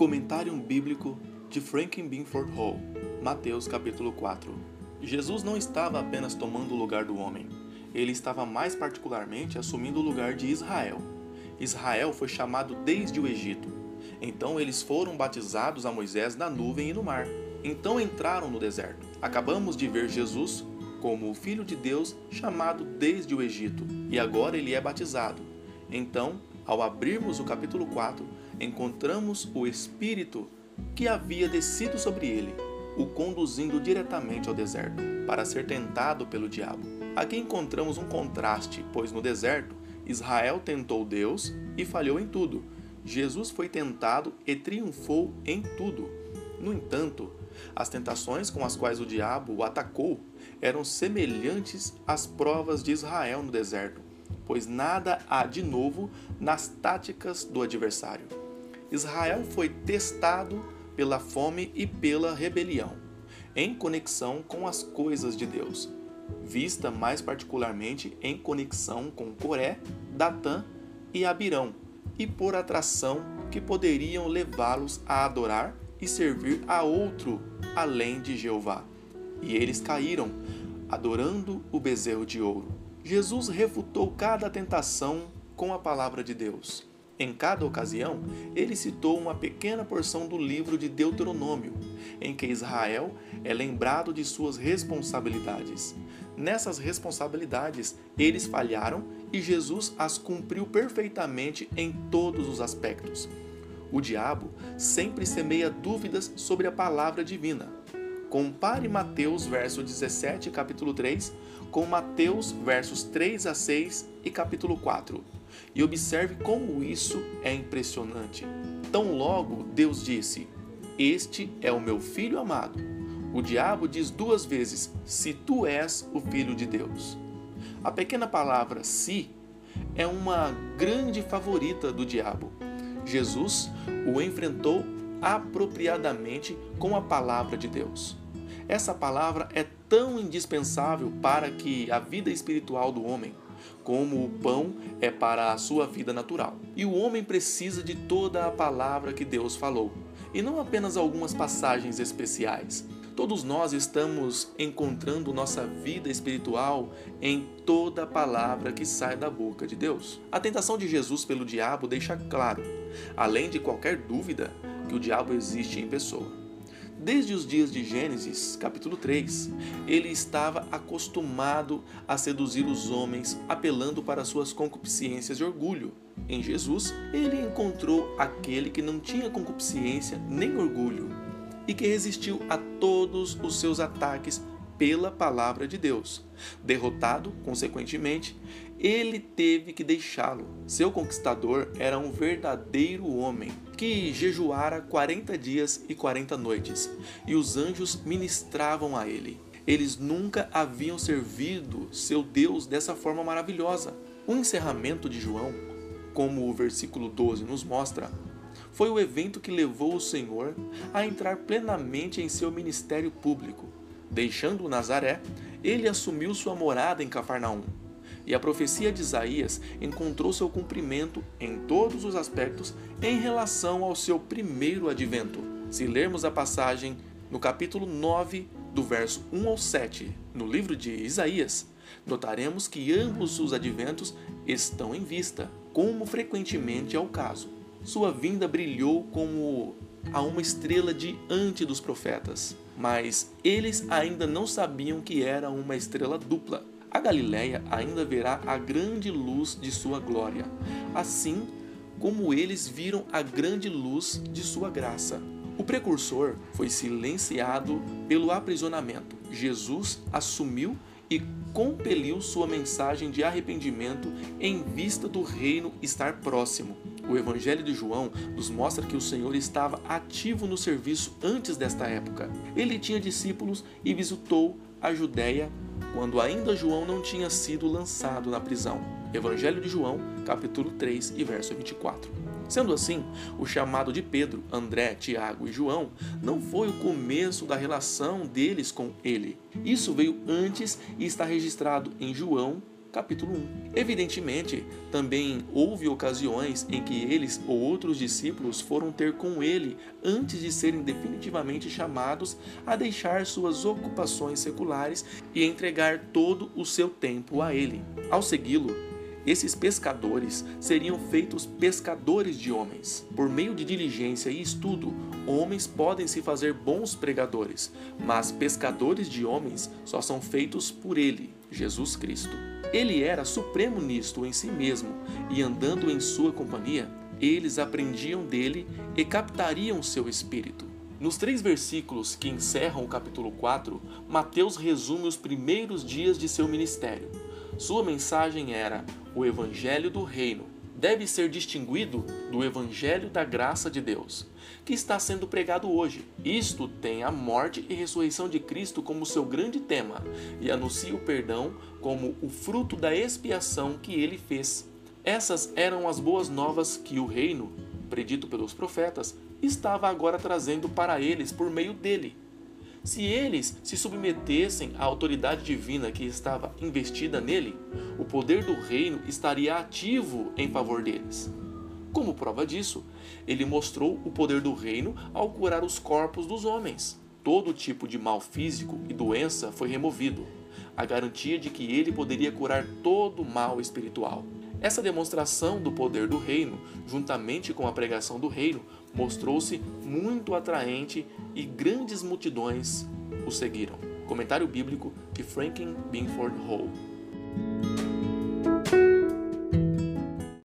Comentário bíblico de Franklin Binford Hall, Mateus capítulo 4. Jesus não estava apenas tomando o lugar do homem, ele estava mais particularmente assumindo o lugar de Israel. Israel foi chamado desde o Egito. Então eles foram batizados a Moisés na nuvem e no mar. Então entraram no deserto. Acabamos de ver Jesus como o Filho de Deus chamado desde o Egito, e agora ele é batizado. Então, ao abrirmos o capítulo 4, encontramos o Espírito que havia descido sobre ele, o conduzindo diretamente ao deserto, para ser tentado pelo diabo. Aqui encontramos um contraste, pois no deserto, Israel tentou Deus e falhou em tudo. Jesus foi tentado e triunfou em tudo. No entanto, as tentações com as quais o diabo o atacou eram semelhantes às provas de Israel no deserto pois nada há de novo nas táticas do adversário. Israel foi testado pela fome e pela rebelião, em conexão com as coisas de Deus, vista mais particularmente em conexão com Coré, Datã e Abirão, e por atração que poderiam levá-los a adorar e servir a outro além de Jeová. E eles caíram, adorando o bezerro de ouro. Jesus refutou cada tentação com a palavra de Deus. Em cada ocasião, ele citou uma pequena porção do livro de Deuteronômio, em que Israel é lembrado de suas responsabilidades. Nessas responsabilidades, eles falharam e Jesus as cumpriu perfeitamente em todos os aspectos. O diabo sempre semeia dúvidas sobre a palavra divina. Compare Mateus verso 17, capítulo 3, com Mateus versos 3 a 6 e capítulo 4. E observe como isso é impressionante. Tão logo Deus disse: Este é o meu filho amado. O diabo diz duas vezes: Se tu és o filho de Deus. A pequena palavra se é uma grande favorita do diabo. Jesus o enfrentou apropriadamente com a palavra de Deus. Essa palavra é tão indispensável para que a vida espiritual do homem, como o pão é para a sua vida natural. E o homem precisa de toda a palavra que Deus falou, e não apenas algumas passagens especiais. Todos nós estamos encontrando nossa vida espiritual em toda a palavra que sai da boca de Deus. A tentação de Jesus pelo diabo deixa claro, além de qualquer dúvida, que o diabo existe em pessoa. Desde os dias de Gênesis, capítulo 3, ele estava acostumado a seduzir os homens, apelando para suas concupiscências e orgulho. Em Jesus, ele encontrou aquele que não tinha concupiscência nem orgulho e que resistiu a todos os seus ataques pela palavra de Deus. Derrotado, consequentemente, ele teve que deixá-lo. Seu conquistador era um verdadeiro homem que jejuara 40 dias e 40 noites, e os anjos ministravam a ele. Eles nunca haviam servido seu Deus dessa forma maravilhosa. O encerramento de João, como o versículo 12 nos mostra, foi o evento que levou o Senhor a entrar plenamente em seu ministério público. Deixando Nazaré, ele assumiu sua morada em Cafarnaum. E a profecia de Isaías encontrou seu cumprimento em todos os aspectos em relação ao seu primeiro advento. Se lermos a passagem no capítulo 9, do verso 1 ao 7, no livro de Isaías, notaremos que ambos os adventos estão em vista, como frequentemente é o caso. Sua vinda brilhou como a uma estrela diante dos profetas, mas eles ainda não sabiam que era uma estrela dupla. A Galiléia ainda verá a grande luz de sua glória, assim como eles viram a grande luz de sua graça. O precursor foi silenciado pelo aprisionamento. Jesus assumiu e compeliu sua mensagem de arrependimento em vista do reino estar próximo. O Evangelho de João nos mostra que o Senhor estava ativo no serviço antes desta época. Ele tinha discípulos e visitou a Judéia quando ainda João não tinha sido lançado na prisão. Evangelho de João, capítulo 3 e verso 24. Sendo assim, o chamado de Pedro, André, Tiago e João não foi o começo da relação deles com ele. Isso veio antes e está registrado em João capítulo 1. Evidentemente, também houve ocasiões em que eles ou outros discípulos foram ter com ele antes de serem definitivamente chamados a deixar suas ocupações seculares e entregar todo o seu tempo a ele. Ao segui-lo, esses pescadores seriam feitos pescadores de homens. Por meio de diligência e estudo, homens podem se fazer bons pregadores, mas pescadores de homens só são feitos por ele, Jesus Cristo. Ele era supremo nisto em si mesmo, e andando em sua companhia, eles aprendiam dele e captariam seu espírito. Nos três versículos que encerram o capítulo 4, Mateus resume os primeiros dias de seu ministério. Sua mensagem era: o Evangelho do Reino deve ser distinguido do Evangelho da graça de Deus, que está sendo pregado hoje. Isto tem a morte e ressurreição de Cristo como seu grande tema e anuncia o perdão como o fruto da expiação que ele fez. Essas eram as boas novas que o reino, predito pelos profetas, estava agora trazendo para eles por meio dele. Se eles se submetessem à autoridade divina que estava investida nele, o poder do reino estaria ativo em favor deles. Como prova disso, ele mostrou o poder do reino ao curar os corpos dos homens. Todo tipo de mal físico e doença foi removido, a garantia de que ele poderia curar todo mal espiritual. Essa demonstração do poder do reino, juntamente com a pregação do reino, mostrou-se muito atraente e grandes multidões o seguiram. Comentário bíblico de Franklin Binford Hall.